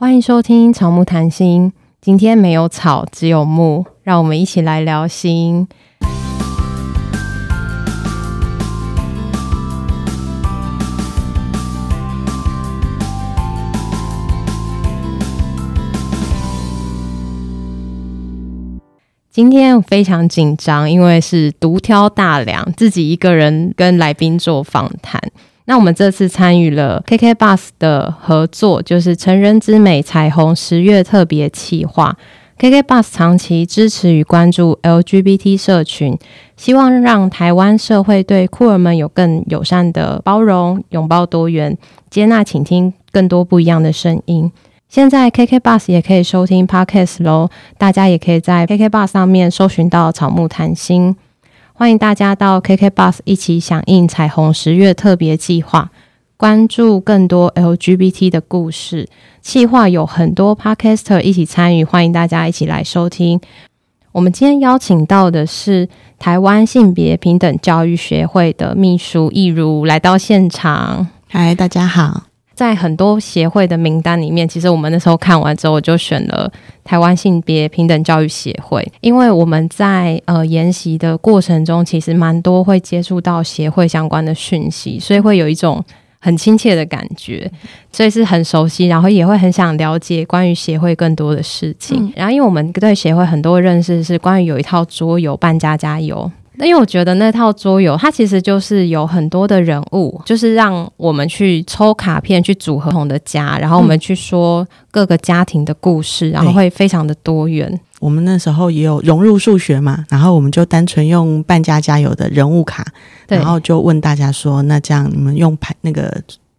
欢迎收听草木谈心。今天没有草，只有木，让我们一起来聊心。今天非常紧张，因为是独挑大梁，自己一个人跟来宾做访谈。那我们这次参与了 KK Bus 的合作，就是成人之美彩虹十月特别企划。KK Bus 长期支持与关注 LGBT 社群，希望让台湾社会对酷儿们有更友善的包容，拥抱多元，接纳倾听更多不一样的声音。现在 KK Bus 也可以收听 Podcast 喽，大家也可以在 KK Bus 上面搜寻到草木谈心。欢迎大家到 KK Bus 一起响应彩虹十月特别计划，关注更多 LGBT 的故事。计划有很多 Podcaster 一起参与，欢迎大家一起来收听。我们今天邀请到的是台湾性别平等教育学会的秘书易如来到现场。嗨，大家好。在很多协会的名单里面，其实我们那时候看完之后，我就选了台湾性别平等教育协会，因为我们在呃研习的过程中，其实蛮多会接触到协会相关的讯息，所以会有一种很亲切的感觉，所以是很熟悉，然后也会很想了解关于协会更多的事情。嗯、然后，因为我们对协会很多认识是关于有一套桌游，扮家家游。那因为我觉得那套桌游，它其实就是有很多的人物，就是让我们去抽卡片去组合不同的家，然后我们去说各个家庭的故事，嗯、然后会非常的多元。我们那时候也有融入数学嘛，然后我们就单纯用半家家有的人物卡，然后就问大家说：那这样你们用排那个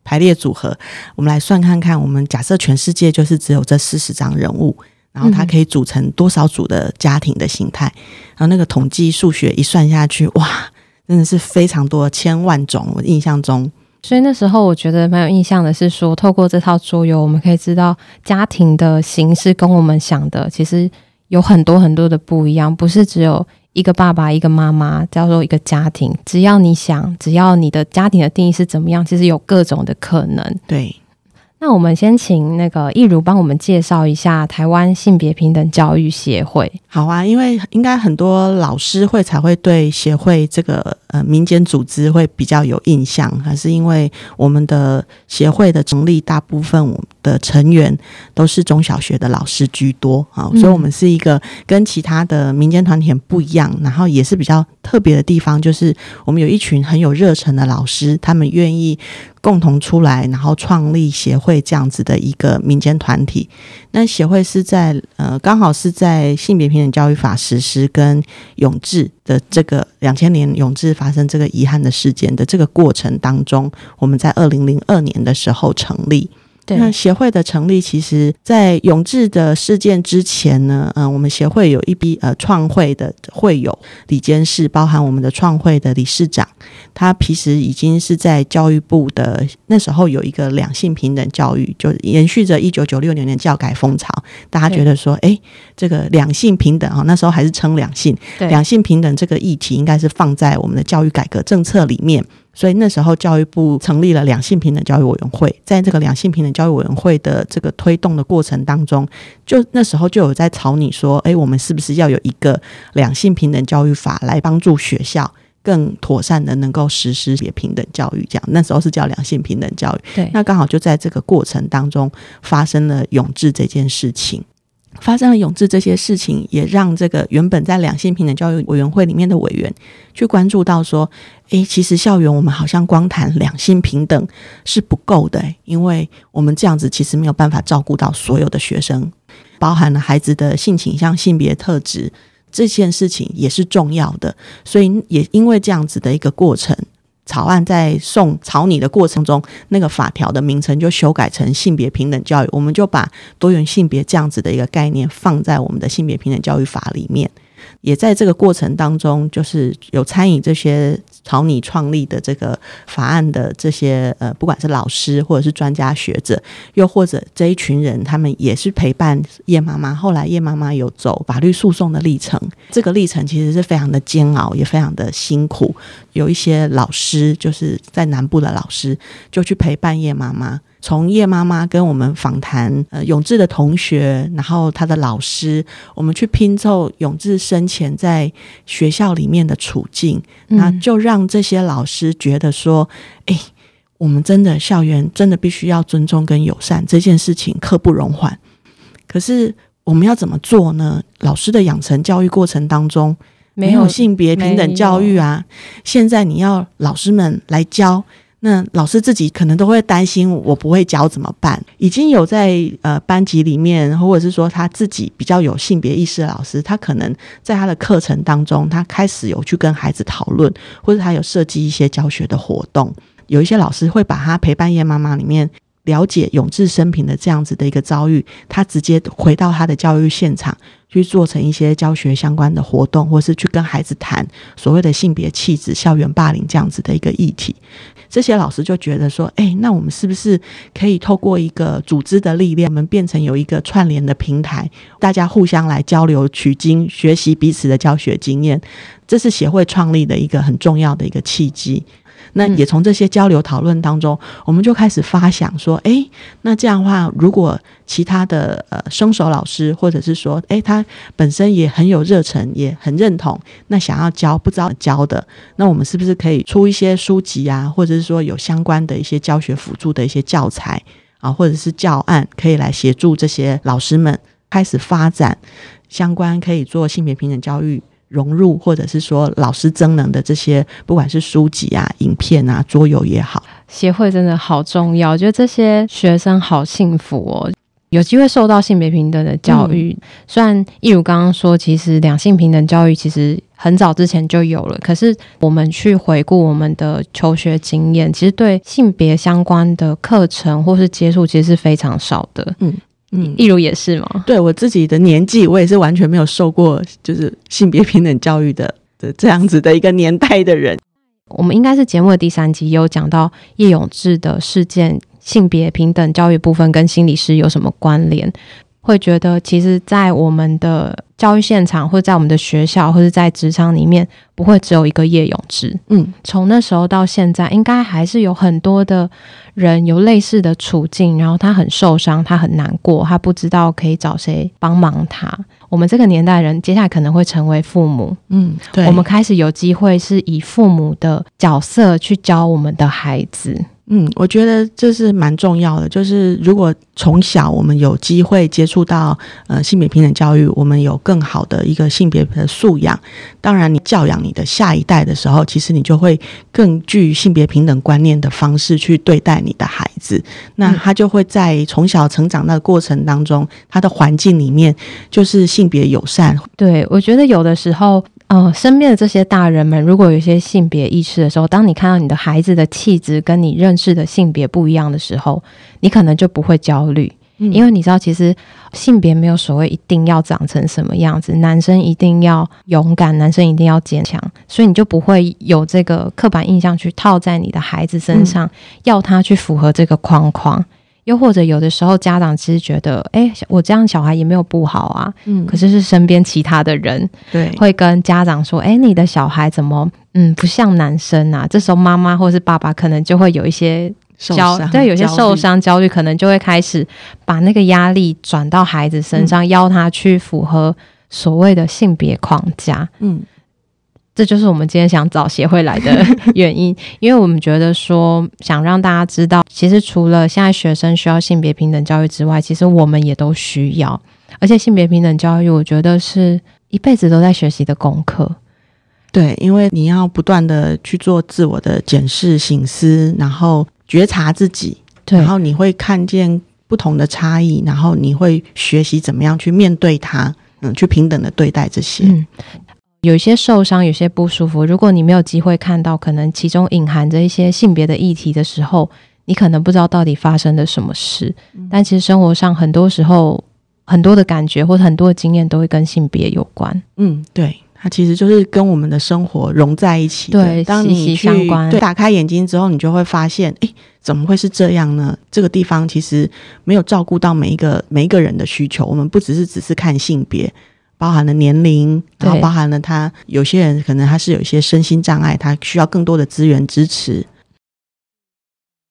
排列组合，我们来算看看，我们假设全世界就是只有这四十张人物。然后它可以组成多少组的家庭的形态？嗯、然后那个统计数学一算下去，哇，真的是非常多千万种。我印象中，所以那时候我觉得蛮有印象的是说，透过这套桌游，我们可以知道家庭的形式跟我们想的其实有很多很多的不一样，不是只有一个爸爸一个妈妈叫做一个家庭。只要你想，只要你的家庭的定义是怎么样，其实有各种的可能。对。那我们先请那个易如帮我们介绍一下台湾性别平等教育协会。好啊，因为应该很多老师会才会对协会这个呃民间组织会比较有印象，还是因为我们的协会的成立大部分的成员都是中小学的老师居多啊，所以我们是一个跟其他的民间团体不一样，然后也是比较特别的地方，就是我们有一群很有热忱的老师，他们愿意。共同出来，然后创立协会这样子的一个民间团体。那协会是在呃，刚好是在性别平等教育法实施跟永治的这个两千年永治发生这个遗憾的事件的这个过程当中，我们在二零零二年的时候成立。对。那协会的成立，其实在永志的事件之前呢，嗯、呃，我们协会有一批呃创会的会友、李监事，包含我们的创会的理事长，他其实已经是在教育部的那时候有一个两性平等教育，就延续着一九九六年的教改风潮，大家觉得说，哎，这个两性平等啊，那时候还是称两性，两性平等这个议题应该是放在我们的教育改革政策里面。所以那时候教育部成立了两性平等教育委员会，在这个两性平等教育委员会的这个推动的过程当中，就那时候就有在草拟说，哎，我们是不是要有一个两性平等教育法来帮助学校更妥善的能够实施也平等教育？这样那时候是叫两性平等教育。对，那刚好就在这个过程当中发生了永治这件事情。发生了永志这些事情，也让这个原本在两性平等教育委员会里面的委员去关注到说，诶，其实校园我们好像光谈两性平等是不够的，因为我们这样子其实没有办法照顾到所有的学生，包含了孩子的性倾向、性别特质这件事情也是重要的，所以也因为这样子的一个过程。草案在送草拟的过程中，那个法条的名称就修改成性别平等教育，我们就把多元性别这样子的一个概念放在我们的性别平等教育法里面。也在这个过程当中，就是有参与这些草拟创立的这个法案的这些呃，不管是老师或者是专家学者，又或者这一群人，他们也是陪伴叶妈妈。后来叶妈妈有走法律诉讼的历程，这个历程其实是非常的煎熬，也非常的辛苦。有一些老师就是在南部的老师，就去陪伴叶妈妈。从叶妈妈跟我们访谈呃永志的同学，然后他的老师，我们去拼凑永志生前在学校里面的处境，嗯、那就让这些老师觉得说，哎，我们真的校园真的必须要尊重跟友善这件事情刻不容缓。可是我们要怎么做呢？老师的养成教育过程当中没有性别平等教育啊，现在你要老师们来教。那老师自己可能都会担心，我不会教怎么办？已经有在呃班级里面，或者是说他自己比较有性别意识的老师，他可能在他的课程当中，他开始有去跟孩子讨论，或者他有设计一些教学的活动。有一些老师会把他陪伴夜妈妈里面了解永志生平的这样子的一个遭遇，他直接回到他的教育现场去做成一些教学相关的活动，或是去跟孩子谈所谓的性别气质、校园霸凌这样子的一个议题。这些老师就觉得说，哎，那我们是不是可以透过一个组织的力量，我们变成有一个串联的平台，大家互相来交流取经，学习彼此的教学经验，这是协会创立的一个很重要的一个契机。那也从这些交流讨论当中，我们就开始发想说，诶，那这样的话，如果其他的呃生手老师，或者是说，诶，他本身也很有热忱，也很认同，那想要教不知道教的，那我们是不是可以出一些书籍啊，或者是说有相关的一些教学辅助的一些教材啊，或者是教案，可以来协助这些老师们开始发展相关可以做性别平等教育。融入，或者是说老师增能的这些，不管是书籍啊、影片啊、桌游也好，协会真的好重要。我觉得这些学生好幸福哦，有机会受到性别平等的教育。嗯、虽然一如刚刚说，其实两性平等教育其实很早之前就有了，可是我们去回顾我们的求学经验，其实对性别相关的课程或是接触，其实是非常少的。嗯。嗯，一如也是吗？对我自己的年纪，我也是完全没有受过就是性别平等教育的的这样子的一个年代的人。我们应该是节目的第三集有讲到叶永志的事件，性别平等教育部分跟心理师有什么关联？会觉得其实，在我们的教育现场，或者在我们的学校，或者在职场里面，不会只有一个叶永志。嗯，从那时候到现在，应该还是有很多的人有类似的处境，然后他很受伤，他很难过，他不知道可以找谁帮忙他。我们这个年代人，接下来可能会成为父母。嗯，对，我们开始有机会是以父母的角色去教我们的孩子。嗯，我觉得这是蛮重要的。就是如果从小我们有机会接触到呃性别平等教育，我们有更好的一个性别的素养。当然，你教养你的下一代的时候，其实你就会更具性别平等观念的方式去对待你的孩子。那他就会在从小成长的过程当中，他的环境里面就是性别友善。对，我觉得有的时候。呃，身边的这些大人们，如果有一些性别意识的时候，当你看到你的孩子的气质跟你认识的性别不一样的时候，你可能就不会焦虑，嗯，因为你知道，其实性别没有所谓一定要长成什么样子，男生一定要勇敢，男生一定要坚强，所以你就不会有这个刻板印象去套在你的孩子身上，嗯，要他去符合这个框框。又或者有的时候，家长其实觉得，哎，我这样小孩也没有不好啊。嗯，可是是身边其他的人，对，会跟家长说，哎，你的小孩怎么，嗯，不像男生啊？这时候妈妈或是爸爸可能就会有一些焦，对，有些受伤、焦虑，可能就会开始把那个压力转到孩子身上，嗯，要他去符合所谓的性别框架。嗯。这就是我们今天想找协会来的 原因，因为我们觉得说，想让大家知道，其实除了现在学生需要性别平等教育之外，其实我们也都需要。而且性别平等教育，我觉得是一辈子都在学习的功课。对，因为你要不断的去做自我的检视、醒思，然后觉察自己，对，然后你会看见不同的差异，然后你会学习怎么样去面对它，嗯，去平等的对待这些。嗯有些受伤，有些不舒服。如果你没有机会看到，可能其中隐含着一些性别的议题的时候，你可能不知道到底发生了什么事。嗯、但其实生活上很多时候，很多的感觉或者很多的经验都会跟性别有关。嗯，对，它其实就是跟我们的生活融在一起。对，当你息息相关。对，打开眼睛之后，你就会发现，诶，怎么会是这样呢？这个地方其实没有照顾到每一个每一个人的需求。我们不只是只是看性别。包含了年龄，然后包含了他有些人可能他是有一些身心障碍，他需要更多的资源支持。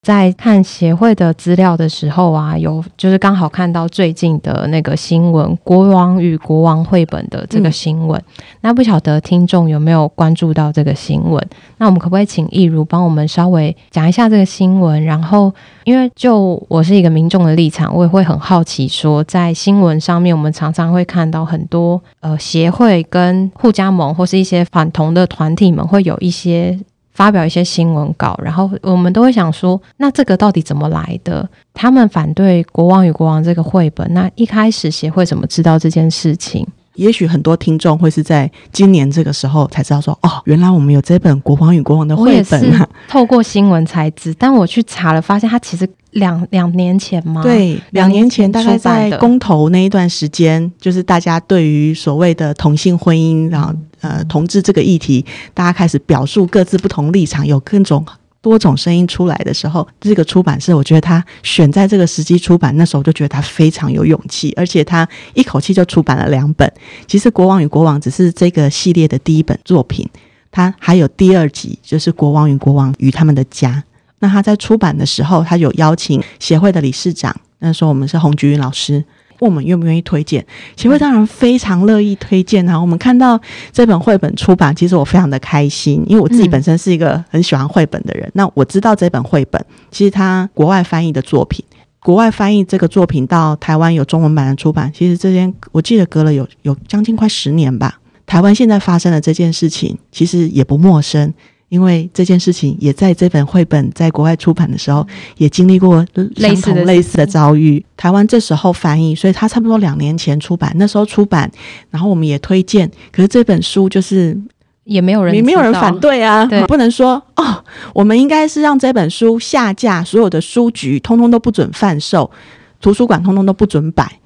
在看协会的资料的时候啊，有就是刚好看到最近的那个新闻《国王与国王》绘本的这个新闻。嗯、那不晓得听众有没有关注到这个新闻？那我们可不可以请易如帮我们稍微讲一下这个新闻？然后，因为就我是一个民众的立场，我也会很好奇说，在新闻上面，我们常常会看到很多呃协会跟互加盟或是一些反同的团体们会有一些。发表一些新闻稿，然后我们都会想说，那这个到底怎么来的？他们反对《国王与国王》这个绘本，那一开始协会怎么知道这件事情？也许很多听众会是在今年这个时候才知道说，哦，原来我们有这本《国王与国王》的绘本啊，透过新闻才知。但我去查了，发现它其实两两年前吗？对，两年前大概在公投那一段时间，就是大家对于所谓的同性婚姻，然后。呃，同志这个议题，大家开始表述各自不同立场，有各种多种声音出来的时候，这个出版社，我觉得他选在这个时机出版，那时候就觉得他非常有勇气，而且他一口气就出版了两本。其实《国王与国王》只是这个系列的第一本作品，他还有第二集，就是《国王与国王与他们的家》。那他在出版的时候，他有邀请协会的理事长，那时候我们是洪菊云老师。问我们愿不愿意推荐，协会当然非常乐意推荐啊。我们看到这本绘本出版，其实我非常的开心，因为我自己本身是一个很喜欢绘本的人。那我知道这本绘本，其实它国外翻译的作品，国外翻译这个作品到台湾有中文版的出版，其实这边我记得隔了有有将近快十年吧。台湾现在发生的这件事情，其实也不陌生。因为这件事情也在这本绘本在国外出版的时候，也经历过相同类似的遭遇。台湾这时候翻译，所以他差不多两年前出版，那时候出版，然后我们也推荐。可是这本书就是也没有人，也没有人反对啊，对，不能说哦，我们应该是让这本书下架，所有的书局通通都不准贩售，图书馆通通都不准摆，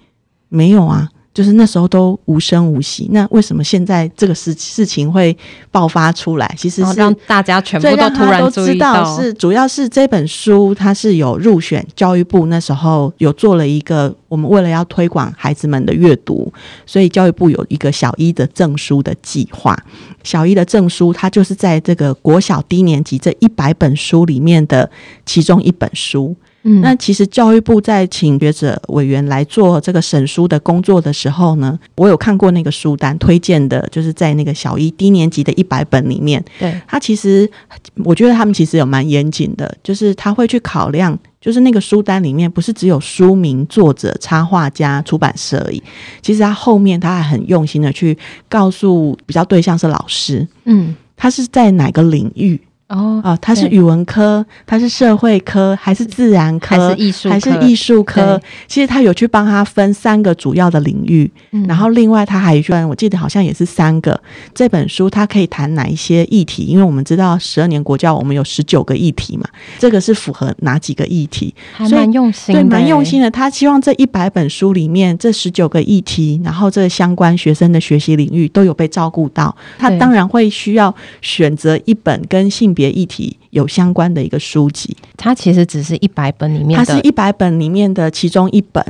没有啊。就是那时候都无声无息，那为什么现在这个事事情会爆发出来？其实是让大家全部都突然都知道，是主要是这本书它是有入选教育部，那时候有做了一个，我们为了要推广孩子们的阅读，所以教育部有一个小一的证书的计划。小一的证书，它就是在这个国小低年级这一百本书里面的其中一本书。嗯，那其实教育部在请学者委员来做这个审书的工作的时候呢，我有看过那个书单推荐的，就是在那个小一低年级的一百本里面，对，他其实我觉得他们其实有蛮严谨的，就是他会去考量，就是那个书单里面不是只有书名、作者、插画家、出版社而已，其实他后面他还很用心的去告诉比较对象是老师，嗯，他是在哪个领域。哦，啊，他是语文科，他是社会科，还是自然科，还是艺术，还是艺术科？其实他有去帮他分三个主要的领域，嗯、然后另外他还分，我记得好像也是三个。这本书他可以谈哪一些议题？因为我们知道十二年国教我们有十九个议题嘛，这个是符合哪几个议题？还蛮用心的，对，蛮用心的。他希望这一百本书里面这十九个议题，然后这相关学生的学习领域都有被照顾到。他当然会需要选择一本跟性别。别议题有相关的一个书籍，它其实只是一百本里面，它是一百本里面的其中一本。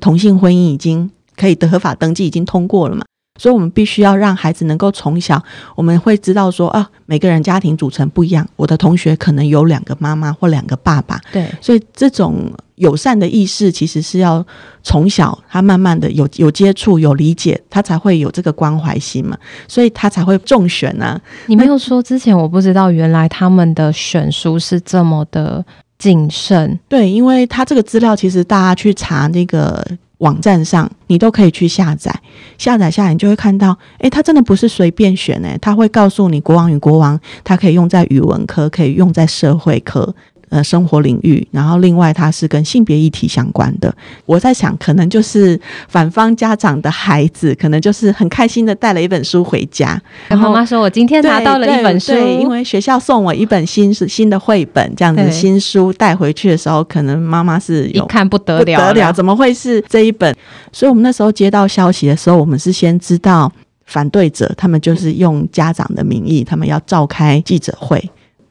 同性婚姻已经可以的合法登记，已经通过了嘛？所以，我们必须要让孩子能够从小，我们会知道说啊，每个人家庭组成不一样，我的同学可能有两个妈妈或两个爸爸，对，所以这种友善的意识其实是要从小他慢慢的有有接触、有理解，他才会有这个关怀心嘛，所以他才会中选呢、啊。你没有说之前，我不知道原来他们的选书是这么的谨慎，对，因为他这个资料其实大家去查那个。网站上你都可以去下载，下载下来你就会看到，诶，它真的不是随便选诶，它会告诉你《国王与国王》，它可以用在语文科，可以用在社会科。呃，生活领域，然后另外它是跟性别议题相关的。我在想，可能就是反方家长的孩子，可能就是很开心的带了一本书回家，然后妈妈说：“我今天拿到了一本书，因为学校送我一本新新的绘本，这样子新书带回去的时候，可能妈妈是有一看不得了，不得了，怎么会是这一本？所以我们那时候接到消息的时候，我们是先知道反对者，他们就是用家长的名义，他们要召开记者会。”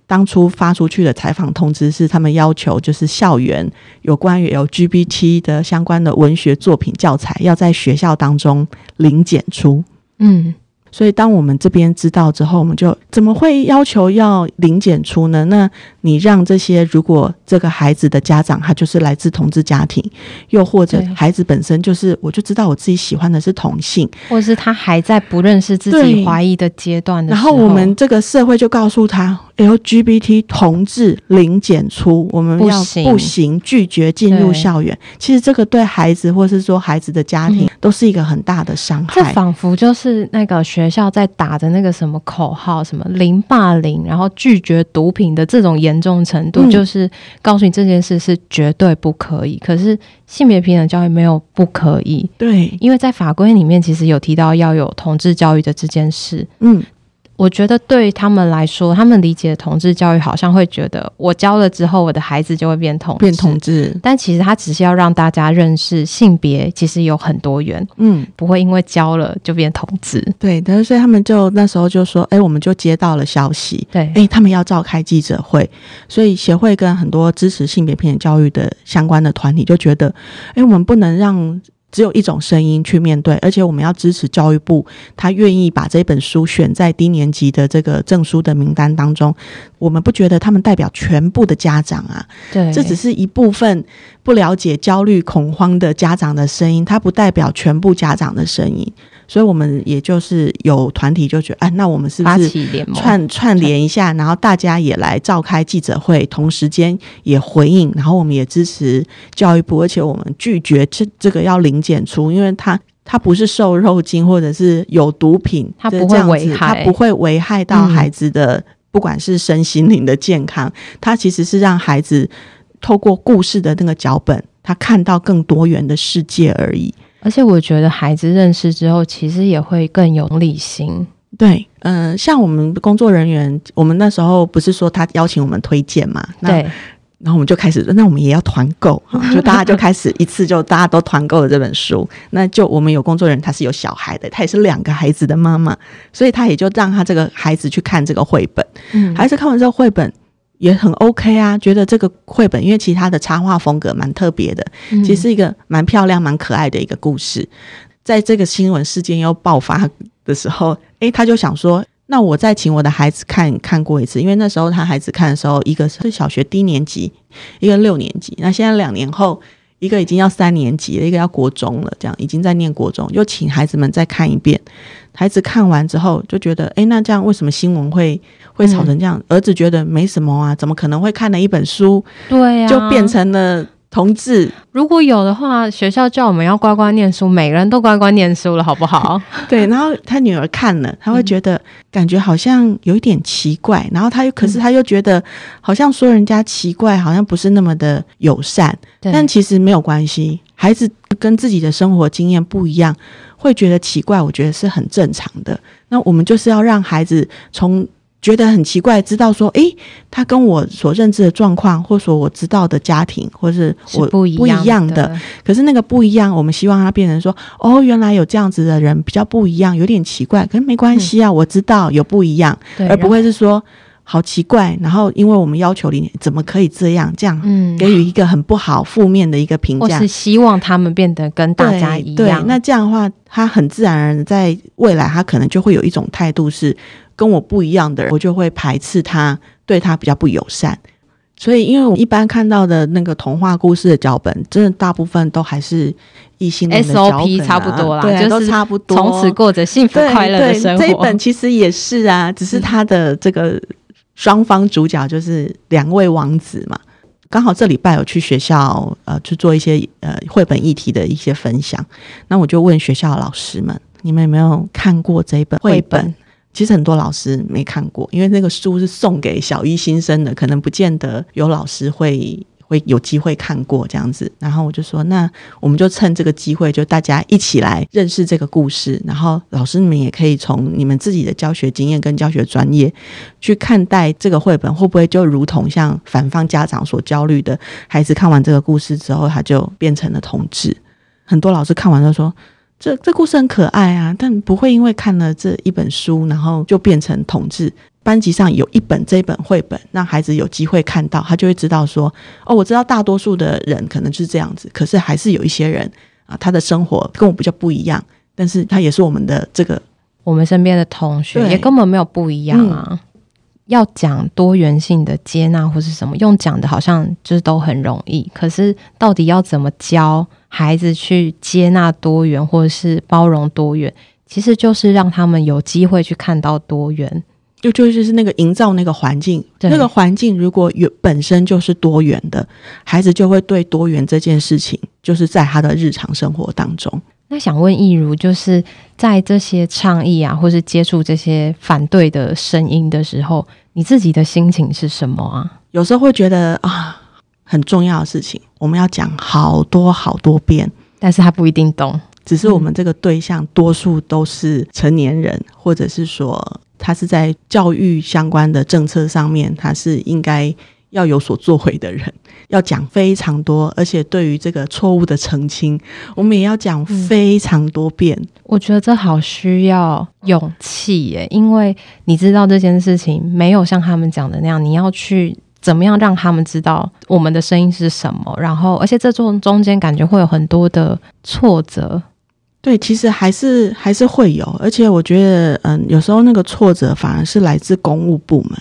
当初发出去的采访通知是，他们要求就是校园有关于 LGBT 的相关的文学作品教材要在学校当中零检出。嗯，所以，当我们这边知道之后，我们就怎么会要求要零检出呢？那你让这些如果这个孩子的家长他就是来自同志家庭，又或者孩子本身就是，我就知道我自己喜欢的是同性，或者是他还在不认识自己怀疑的阶段的时候，然后我们这个社会就告诉他。LGBT 同志零检出，我们要不行，拒绝进入校园。其实这个对孩子，或是说孩子的家庭，都是一个很大的伤害。这仿佛就是那个学校在打的那个什么口号，什么零霸凌，然后拒绝毒品的这种严重程度，就是告诉你这件事是绝对不可以。可是性别平等教育没有不可以，对，因为在法规里面其实有提到要有同志教育的这件事，嗯。我觉得对他们来说，他们理解的同志教育好像会觉得，我教了之后，我的孩子就会变同志。变同志。但其实他只是要让大家认识性别，其实有很多元，嗯，不会因为教了就变同志。对，但是所以他们就那时候就说，哎，我们就接到了消息，对，哎，他们要召开记者会，所以协会跟很多支持性别平等教育的相关的团体就觉得，哎，我们不能让。只有一种声音去面对，而且我们要支持教育部，他愿意把这本书选在低年级的这个证书的名单当中。我们不觉得他们代表全部的家长啊，对，这只是一部分不了解、焦虑、恐慌的家长的声音，它不代表全部家长的声音。所以，我们也就是有团体就觉得，哎，那我们是不是串串联一下，然后大家也来召开记者会，同时间也回应，然后我们也支持教育部，而且我们拒绝这这个要零检出，因为它它不是瘦肉精或者是有毒品，它不会危害，它不会危害到孩子的，不管是身心灵的健康，它其实是让孩子透过故事的那个脚本，他看到更多元的世界而已。而且我觉得孩子认识之后，其实也会更有理性。对，嗯、呃，像我们工作人员，我们那时候不是说他邀请我们推荐嘛？对。然后我们就开始，那我们也要团购，就大家就开始一次就大家都团购了这本书。那就我们有工作人员，他是有小孩的，他也是两个孩子的妈妈，所以他也就让他这个孩子去看这个绘本。嗯，孩子看完这个绘本。也很 OK 啊，觉得这个绘本，因为其他的插画风格蛮特别的，其实是一个蛮漂亮、蛮可爱的一个故事。在这个新闻事件又爆发的时候，诶，他就想说，那我再请我的孩子看看过一次，因为那时候他孩子看的时候，一个是小学低年级，一个六年级，那现在两年后，一个已经要三年级了，一个要国中了，这样已经在念国中，又请孩子们再看一遍。孩子看完之后就觉得，诶，那这样为什么新闻会会吵成这样？嗯、儿子觉得没什么啊，怎么可能会看了一本书，对呀、啊，就变成了同志？如果有的话，学校叫我们要乖乖念书，每个人都乖乖念书了，好不好？对。然后他女儿看了，他会觉得感觉好像有一点奇怪，嗯、然后他又可是他又觉得好像说人家奇怪，好像不是那么的友善。但其实没有关系，孩子跟自己的生活经验不一样。会觉得奇怪，我觉得是很正常的。那我们就是要让孩子从觉得很奇怪，知道说，诶，他跟我所认知的状况，或者说我知道的家庭，或是我不一不一样的。可是那个不一样，我们希望他变成说，哦，原来有这样子的人比较不一样，有点奇怪，可是没关系啊，嗯、我知道有不一样，而不会是说。好奇怪，然后因为我们要求你怎么可以这样这样，给予一个很不好、负面的一个评价，或是希望他们变得跟大家一样。对，对，那这样的话，他很自然而然在未来，他可能就会有一种态度是跟我不一样的人，我就会排斥他，对他比较不友善。所以，因为我一般看到的那个童话故事的脚本，真的大部分都还是异性恋的脚本啊，SOP 差不多啦，对啊，就是都差不多，从此过着幸福快乐的生活。这一本其实也是啊，只是他的这个。双方主角就是两位王子嘛，刚好这礼拜有去学校呃去做一些呃绘本议题的一些分享，那我就问学校的老师们，你们有没有看过这一本绘本？其实很多老师没看过，因为那个书是送给小一新生的，可能不见得有老师会。会有机会看过这样子，然后我就说，那我们就趁这个机会，就大家一起来认识这个故事。然后老师你们也可以从你们自己的教学经验跟教学专业去看待这个绘本，会不会就如同像反方家长所焦虑的，孩子看完这个故事之后，他就变成了同志。很多老师看完都说，这这故事很可爱啊，但不会因为看了这一本书，然后就变成同志。班级上有一本这一本绘本，让孩子有机会看到，他就会知道说，哦，我知道大多数的人可能就是这样子，可是还是有一些人啊，他的生活跟我比较不一样，但是他也是我们的这个 我们身边的同学，也根本没有不一样啊。要讲多元性的接纳或是什么，用讲的好像就是都很容易，可是到底要怎么教孩子去接纳多元或者是包容多元，其实就是让他们有机会去看到多元。就就是那个营造那个环境，那个环境如果有本身就是多元的，孩子就会对多元这件事情，就是在他的日常生活当中。那想问易如，就是在这些倡议啊，或是接触这些反对的声音的时候，你自己的心情是什么啊？有时候会觉得啊，很重要的事情，我们要讲好多好多遍，但是他不一定懂。只是我们这个对象多数都是成年人，或者是说。他是在教育相关的政策上面，他是应该要有所作为的人，要讲非常多，而且对于这个错误的澄清，我们也要讲非常多遍。嗯，我觉得这好需要勇气耶，因为你知道这件事情没有像他们讲的那样，你要去怎么样让他们知道我们的声音是什么，然后而且这中中间感觉会有很多的挫折。对，其实还是还是会有，而且我觉得，嗯，有时候那个挫折反而是来自公务部门。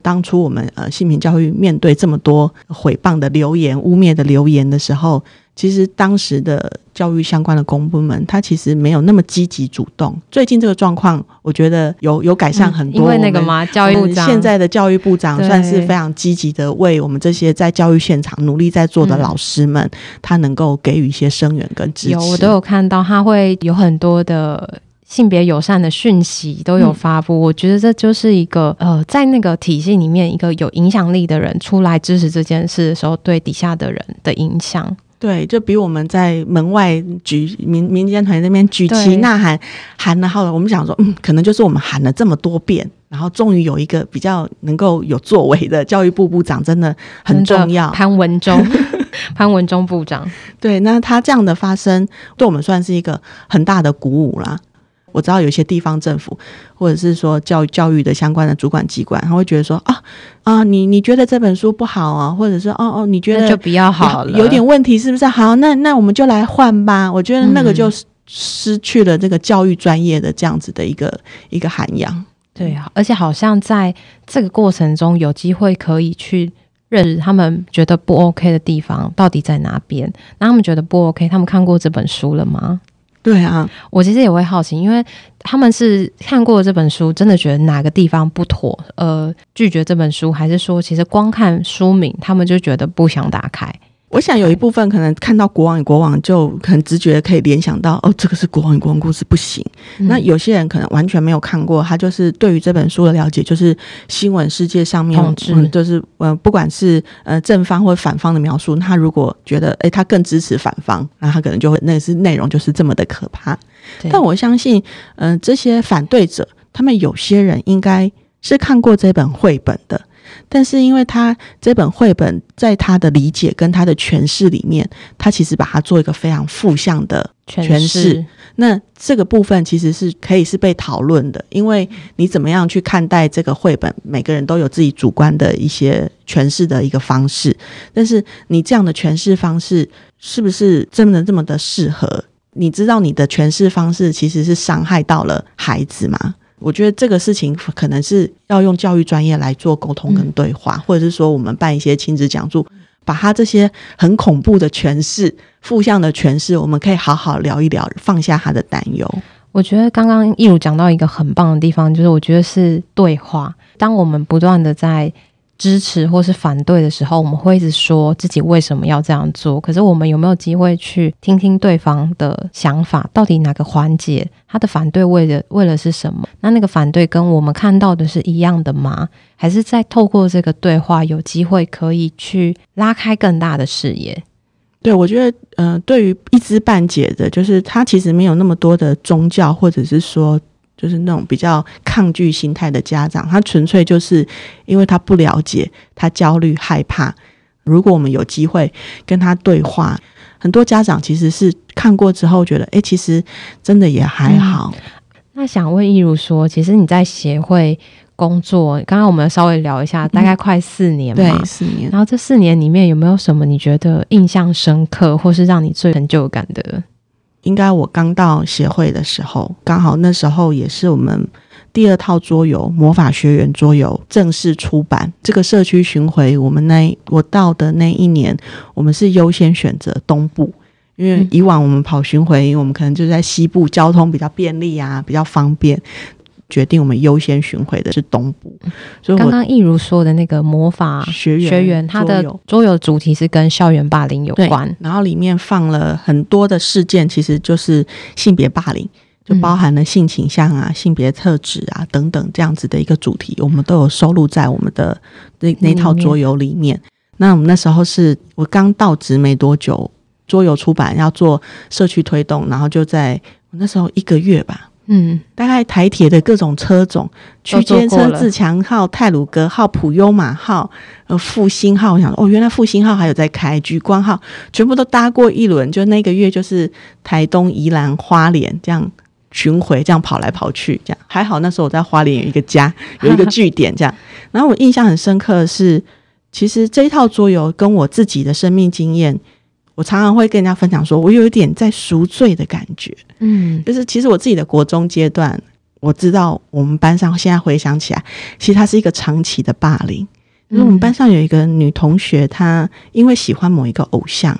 当初我们呃性平教育面对这么多毁谤的留言、污蔑的留言的时候。其实当时的教育相关的公部门，他其实没有那么积极主动。最近这个状况，我觉得有有改善很多。嗯、因为那个嘛，教育部长现在的教育部长算是非常积极的，为我们这些在教育现场努力在做的老师们，嗯、他能够给予一些声援跟支持。有，我都有看到，他会有很多的性别友善的讯息都有发布。嗯、我觉得这就是一个呃，在那个体系里面，一个有影响力的人出来支持这件事的时候，对底下的人的影响。对，就比我们在门外举民民间团那边举旗呐喊，喊了后，我们想说，嗯，可能就是我们喊了这么多遍，然后终于有一个比较能够有作为的教育部部长，真的很重要。潘文忠，潘文忠部长，对，那他这样的发声，对我们算是一个很大的鼓舞啦。我知道有些地方政府，或者是说教育教育的相关的主管机关，他会觉得说啊啊，你你觉得这本书不好啊，或者是哦哦，你觉得就比较好了，有点问题是不是？好，那那我们就来换吧。我觉得那个就失去了这个教育专业的这样子的一个一个涵养。对啊，而且好像在这个过程中有机会可以去认识他们觉得不 OK 的地方到底在哪边。那他们觉得不 OK，他们看过这本书了吗？对啊，我其实也会好奇，因为他们是看过这本书，真的觉得哪个地方不妥，呃，拒绝这本书，还是说其实光看书名，他们就觉得不想打开？我想有一部分可能看到《国王与国王》就很直觉可以联想到哦，这个是《国王与国王》故事不行。嗯、那有些人可能完全没有看过，他就是对于这本书的了解，就是新闻世界上面，嗯，就是呃，不管是呃正方或反方的描述，他如果觉得诶，他更支持反方，那他可能就会那是内容就是这么的可怕。但我相信，嗯、呃，这些反对者，他们有些人应该是看过这本绘本的。但是，因为他这本绘本在他的理解跟他的诠释里面，他其实把它做一个非常负向的诠释。那这个部分其实是可以是被讨论的，因为你怎么样去看待这个绘本，每个人都有自己主观的一些诠释的一个方式。但是你这样的诠释方式是不是真的这么的适合？你知道你的诠释方式其实是伤害到了孩子吗？我觉得这个事情可能是要用教育专业来做沟通跟对话，嗯、或者是说我们办一些亲子讲座，把他这些很恐怖的诠释、负向的诠释，我们可以好好聊一聊，放下他的担忧。我觉得刚刚一如讲到一个很棒的地方，就是我觉得是对话。当我们不断的在支持或是反对的时候，我们会一直说自己为什么要这样做。可是我们有没有机会去听听对方的想法？到底哪个环节他的反对为了为了是什么？那那个反对跟我们看到的是一样的吗？还是在透过这个对话，有机会可以去拉开更大的视野？对，我觉得，嗯、对于一知半解的，就是他其实没有那么多的宗教，或者是说。就是那种比较抗拒心态的家长，他纯粹就是因为他不了解，他焦虑害怕。如果我们有机会跟他对话，很多家长其实是看过之后觉得，哎，其实真的也还好。嗯、那想问一如说，其实你在协会工作，刚刚我们稍微聊一下，大概快四年嘛，对，四年。然后这四年里面有没有什么你觉得印象深刻，或是让你最成就感的？应该我刚到协会的时候，刚好那时候也是我们第二套桌游《魔法学园》桌游正式出版。这个社区巡回，我们那我到的那一年，我们是优先选择东部，因为以往我们跑巡回，我们可能就在西部，交通比较便利啊，比较方便。决定我们优先巡回的是东部，所以刚刚益如说的那个魔法学园，学园它的桌游。主题是跟校园霸凌有关，然后里面放了很多的事件，其实就是性别霸凌，就包含了性倾向啊、嗯、性别特质啊等等这样子的一个主题，我们都有收录在我们的那那套桌游里面。那我们那时候是我刚到职没多久，桌游出版要做社区推动，然后就在我那时候一个月吧。嗯，大概台铁的各种车种，区间车、自强号、泰鲁格号、普悠玛号、呃复兴号，我想哦，原来复兴号还有在开，莒光号全部都搭过一轮，就那个月就是台东、宜兰、花莲这样巡回，这样跑来跑去，这样还好。那时候我在花莲有一个家，有一个据点，这样。然后我印象很深刻的是，其实这一套桌游跟我自己的生命经验。我常常会跟人家分享说，我有一点在赎罪的感觉，嗯，就是其实我自己的国中阶段，我知道我们班上现在回想起来，其实它是一个长期的霸凌。因为我们班上有一个女同学，她因为喜欢某一个偶像，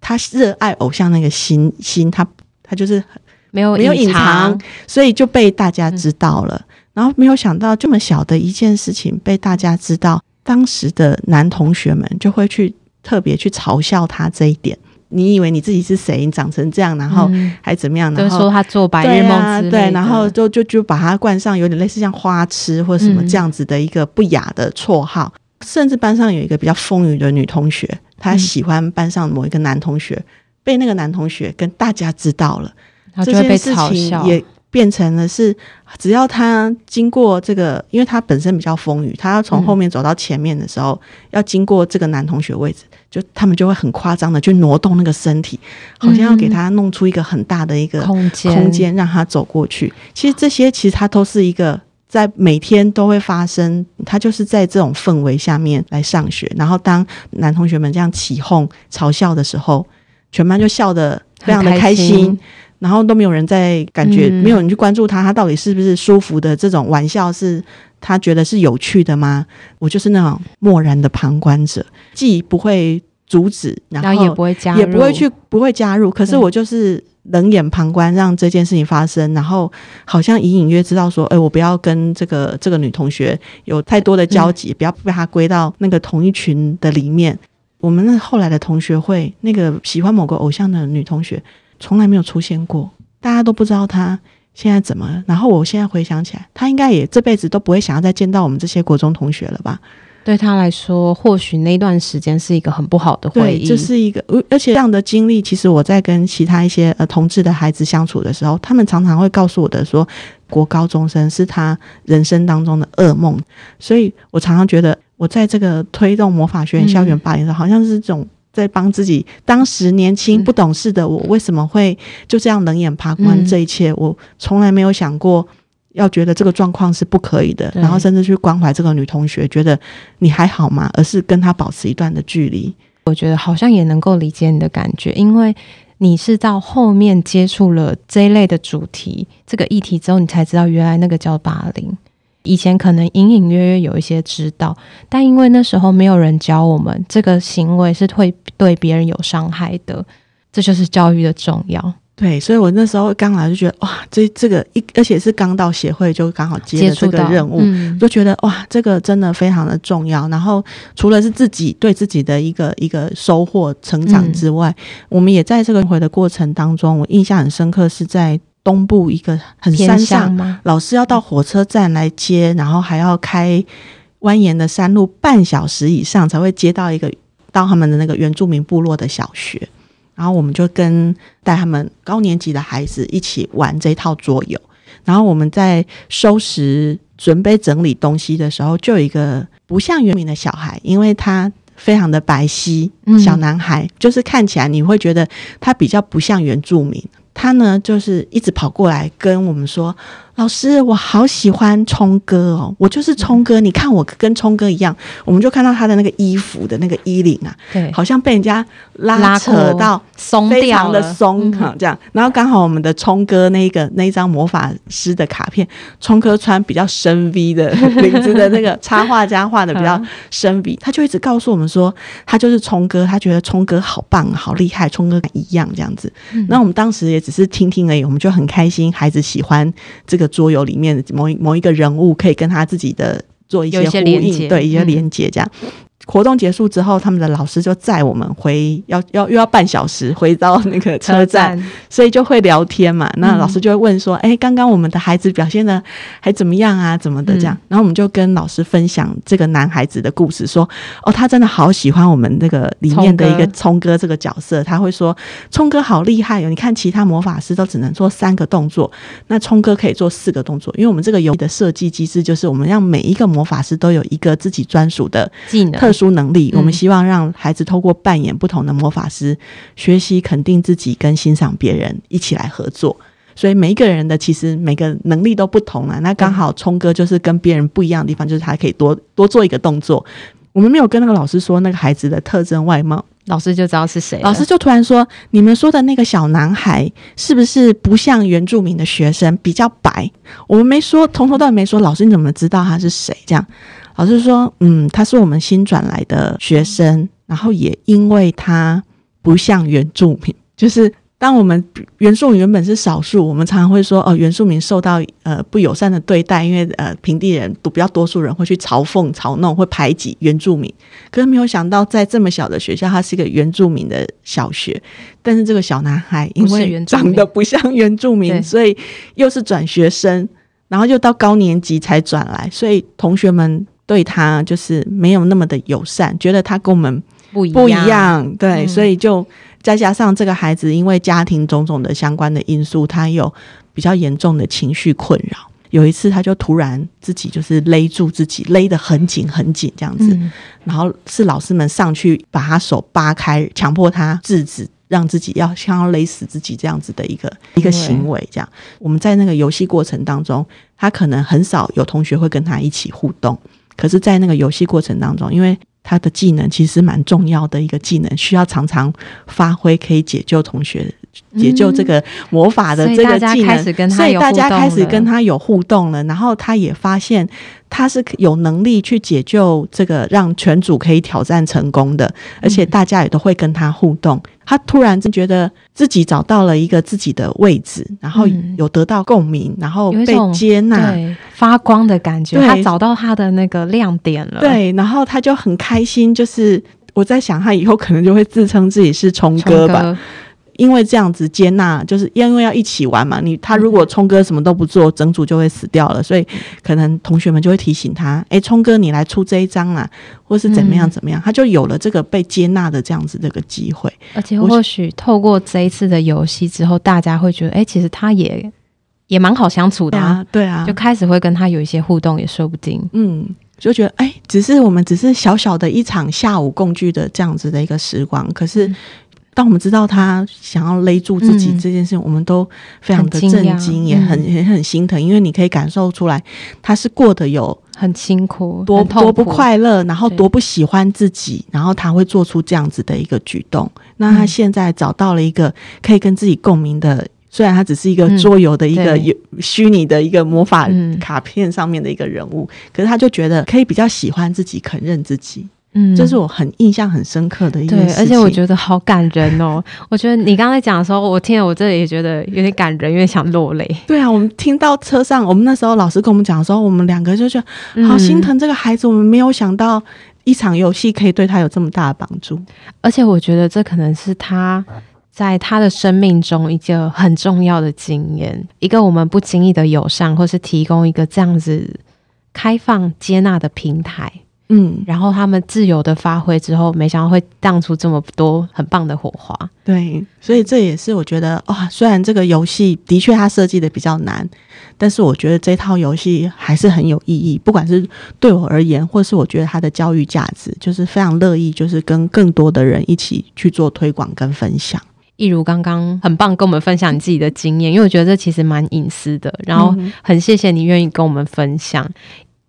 她热爱偶像那个心心，她她就是没有没有隐藏，所以就被大家知道了。然后没有想到这么小的一件事情被大家知道，当时的男同学们就会去。特别去嘲笑他这一点，你以为你自己是谁？你长成这样，然后还怎么样？然后、嗯、说他做白日梦之类的，对啊，对，然后就就就把他冠上有点类似像花痴或者什么这样子的一个不雅的绰号。嗯、甚至班上有一个比较风雨的女同学，她喜欢班上某一个男同学，嗯、被那个男同学跟大家知道了，然后就会被嘲笑，也。变成了是，只要他经过这个，因为他本身比较风雨，他要从后面走到前面的时候，嗯、要经过这个男同学位置，就他们就会很夸张的去挪动那个身体，好像要给他弄出一个很大的一个空间，空间让他走过去。其实这些其实他都是一个在每天都会发生，他就是在这种氛围下面来上学。然后当男同学们这样起哄嘲笑的时候，全班就笑得非常的开心。然后都没有人在感觉，没有人去关注他，他到底是不是舒服的？这种玩笑是他觉得是有趣的吗？我就是那种漠然的旁观者，既不会阻止，然后也不会加入，也不会去，不会加入。可是我就是冷眼旁观，让这件事情发生，然后好像隐隐约知道说，哎，我不要跟这个这个女同学有太多的交集，不要被她归到那个同一群的里面。我们那后来的同学会，那个喜欢某个偶像的女同学。从来没有出现过，大家都不知道他现在怎么了。然后我现在回想起来，他应该也这辈子都不会想要再见到我们这些国中同学了吧？对他来说，或许那段时间是一个很不好的回忆。这、就是一个，而且这样的经历，其实我在跟其他一些呃同志的孩子相处的时候，他们常常会告诉我的说，国高中生是他人生当中的噩梦。所以我常常觉得，我在这个推动魔法学院校园霸凌的时候，好像是这种。在帮自己当时年轻不懂事的我，为什么会就这样冷眼旁观这一切？我从来没有想过要觉得这个状况是不可以的，然后甚至去关怀这个女同学，觉得你还好吗？而是跟她保持一段的距离。我觉得好像也能够理解你的感觉，因为你是到后面接触了这一类的主题、这个议题之后，你才知道原来那个叫霸凌。以前可能隐隐约约有一些知道，但因为那时候没有人教我们，这个行为是会对别人有伤害的，这就是教育的重要。对，所以我那时候刚来就觉得哇，这这个一，而且是刚到协会就刚好接了这个任务，嗯、就觉得哇，这个真的非常的重要。然后除了是自己对自己的一个一个收获成长之外，嗯、我们也在这个回的过程当中，我印象很深刻是在。东部一个很山上，老师要到火车站来接，然后还要开蜿蜒的山路，半小时以上才会接到一个到他们的那个原住民部落的小学。然后我们就跟带他们高年级的孩子一起玩这套桌游。然后我们在收拾、准备整理东西的时候，就有一个不像原民的小孩，因为他非常的白皙，小男孩，嗯、就是看起来你会觉得他比较不像原住民。他呢，就是一直跑过来跟我们说：“老师，我好喜欢聪哥哦，我就是聪哥，你看我跟聪哥一样，我们就看到他的那个衣服的那个衣领啊，对，好像被人家拉扯到松非常的松哈，这样，然后刚好我们的聪哥那个那一张魔法师的卡片，聪哥穿比较深 V 的领子的那个插画家画的 比较深 V，他就一直告诉我们说，他就是聪哥，他觉得聪哥好棒，好厉害，聪哥一样这样子。那我们当时也只是听听而已，我们就很开心，孩子喜欢这个。桌游里面的某一某一个人物，可以跟他自己的做一些呼应，对一些连接，这样。嗯活动结束之后，他们的老师就载我们回，要要又要半小时回到那个车站，所以就会聊天嘛。那老师就会问说：“哎、嗯，刚刚我们的孩子表现的还怎么样啊？怎么的这样？”嗯、然后我们就跟老师分享这个男孩子的故事，说：“哦，他真的好喜欢我们那个里面的一个聪哥这个角色。他会说，聪哥好厉害哦！你看其他魔法师都只能做三个动作，那聪哥可以做四个动作。因为我们这个游戏的设计机制就是，我们让每一个魔法师都有一个自己专属的技能特。书能力，我们希望让孩子透过扮演不同的魔法师，学习肯定自己跟欣赏别人，一起来合作。所以每一个人的其实每个能力都不同啊。那刚好聪哥就是跟别人不一样的地方，就是他可以多多做一个动作。我们没有跟那个老师说那个孩子的特征外貌，老师就知道是谁。老师就突然说：“你们说的那个小男孩是不是不像原住民的学生，比较白？”我们没说，从头到尾没说。老师你怎么知道他是谁？这样。老师说：“嗯，他是我们新转来的学生，然后也因为他不像原住民，就是当我们原住民原本是少数，我们常常会说哦，原住民受到呃不友善的对待，因为呃平地人比较多数人会去嘲讽、嘲弄，会排挤原住民。可是没有想到，在这么小的学校，他是一个原住民的小学，但是这个小男孩因为长得不像原住民，所以又是转学生，然后又到高年级才转来，所以同学们。”对他就是没有那么的友善，觉得他跟我们不一样，不一样，对，嗯、所以就再加上这个孩子因为家庭种种的相关的因素，他有比较严重的情绪困扰。有一次，他就突然自己就是勒住自己，勒得很紧很紧这样子，嗯、然后是老师们上去把他手扒开，强迫他制止，让自己要像要勒死自己这样子的一个一个行为。这样，我们在那个游戏过程当中，他可能很少有同学会跟他一起互动。可是，在那个游戏过程当中，因为他的技能其实蛮重要的一个技能，需要常常发挥，可以解救同学、解救这个魔法的这个技能，所以大家开始跟他有互动了。然后他也发现他是有能力去解救这个，让全组可以挑战成功的，而且大家也都会跟他互动。他突然就觉得自己找到了一个自己的位置，然后有得到共鸣，然后被接纳，对，发光的感觉。他找到他的那个亮点了，对，然后他就很开心。就是我在想，他以后可能就会自称自己是聪哥吧。因为这样子接纳，就是因为要一起玩嘛。你他如果聪哥什么都不做，整组就会死掉了。所以可能同学们就会提醒他：“哎，聪哥，你来出这一张啊，或是怎么样怎么样。”他就有了这个被接纳的这样子这个机会。而且或许透过这一次的游戏之后，大家会觉得：“哎，其实他也也蛮好相处的啊。”对啊，就开始会跟他有一些互动，也说不定。嗯，就觉得哎，只是我们只是小小的一场下午共聚的这样子的一个时光，可是。当我们知道他想要勒住自己这件事情，嗯、我们都非常的震惊，也很也很心疼，因为你可以感受出来，他是过得有很辛苦，多多不快乐，然后多不喜欢自己，然后他会做出这样子的一个举动。那他现在找到了一个可以跟自己共鸣的，嗯、虽然他只是一个桌游的一个有虚拟的一个魔法卡片上面的一个人物，嗯、可是他就觉得可以比较喜欢自己，肯认自己。嗯，这是我很印象很深刻的一件事情。对，而且我觉得好感人哦。我觉得你刚才讲的时候，我听了我这里也觉得有点感人，有点想落泪。对啊，我们听到车上，我们那时候老师跟我们讲的时候，我们两个就觉得好心疼这个孩子。嗯、我们没有想到一场游戏可以对他有这么大的帮助。而且我觉得这可能是他在他的生命中一个很重要的经验，一个我们不经意的友善，或是提供一个这样子开放接纳的平台。嗯，然后他们自由的发挥之后，没想到会荡出这么多很棒的火花。对，所以这也是我觉得哇，虽然这个游戏的确它设计的比较难，但是我觉得这套游戏还是很有意义。不管是对我而言，或是我觉得它的教育价值，就是非常乐意，就是跟更多的人一起去做推广跟分享。一如刚刚很棒，跟我们分享你自己的经验，因为我觉得这其实蛮隐私的。然后很谢谢你愿意跟我们分享。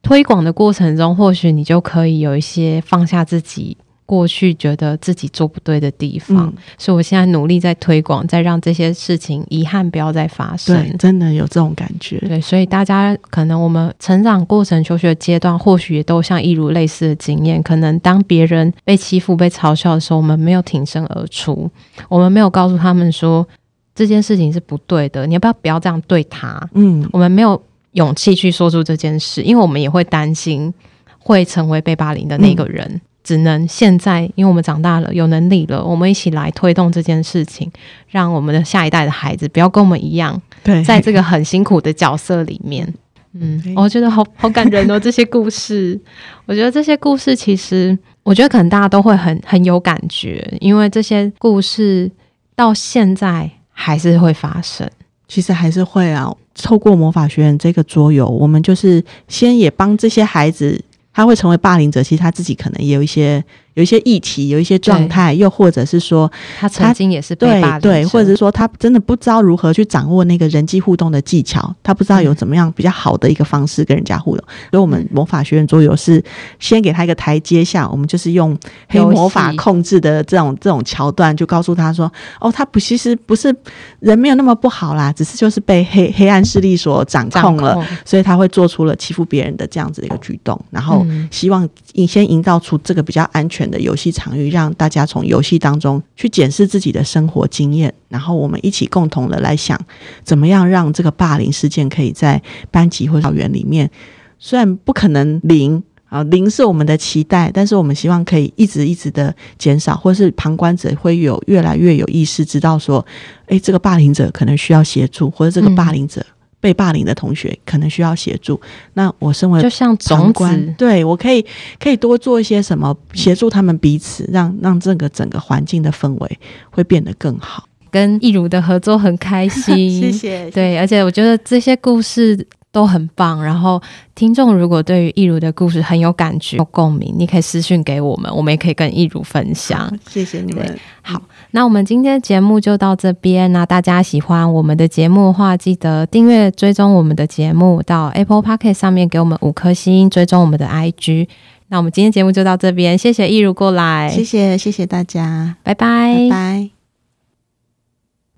推广的过程中，或许你就可以有一些放下自己。过去觉得自己做不对的地方，嗯、所以我现在努力在推广，在让这些事情遗憾不要再发生。对，真的有这种感觉。对，所以大家可能我们成长过程、求学阶段，或许也都像一如类似的经验。可能当别人被欺负、被嘲笑的时候，我们没有挺身而出，我们没有告诉他们说这件事情是不对的，你要不要不要这样对他？嗯，我们没有勇气去说出这件事，因为我们也会担心会成为被霸凌的那个人。嗯只能现在，因为我们长大了，有能力了，我们一起来推动这件事情，让我们的下一代的孩子不要跟我们一样，对，在这个很辛苦的角色里面。嗯，我觉得好好感人哦，这些故事，我觉得这些故事其实，我觉得可能大家都会很很有感觉，因为这些故事到现在还是会发生，其实还是会啊。透过魔法学院这个桌游，我们就是先也帮这些孩子。他会成为霸凌者，其实他自己可能也有一些。有一些议题，有一些状态，又或者是说他曾经也是对，对，或者是说他真的不知道如何去掌握那个人际互动的技巧，他不知道有怎么样比较好的一个方式跟人家互动。所以，我们魔法学院桌游是先给他一个台阶下，我们就是用黑魔法控制的这种这种桥段，就告诉他说：“哦，他不，其实不是人没有那么不好啦，只是就是被黑黑暗势力所掌控了，控。所以他会做出了欺负别人的这样子的一个举动，然后希望先营造出这个比较安全。”的游戏场域，让大家从游戏当中去检视自己的生活经验，然后我们一起共同的来想，怎么样让这个霸凌事件可以在班级或校园里面，虽然不可能零啊，零是我们的期待，但是我们希望可以一直一直的减少，或是旁观者会有越来越有意识，知道说，诶，这个霸凌者可能需要协助，或者这个霸凌者。嗯被霸凌的同学可能需要协助，那我身为就像总管，对，我可以可以多做一些什么，协助他们彼此，让让这个整个环境的氛围会变得更好。跟易如的合作很开心，谢谢。对，而且我觉得这些故事。都很棒，然后听众如果对于易如的故事很有感觉、有共鸣，你可以私讯给我们，我们也可以跟易如分享。谢谢你们。好，那我们今天的节目就到这边。那大家喜欢我们的节目的话，记得订阅、追踪我们的节目，到 Apple Podcast 上面给我们五颗星，追踪我们的 IG。那我们今天节目就到这边，谢谢易如过来，谢谢谢谢大家，拜拜，拜拜。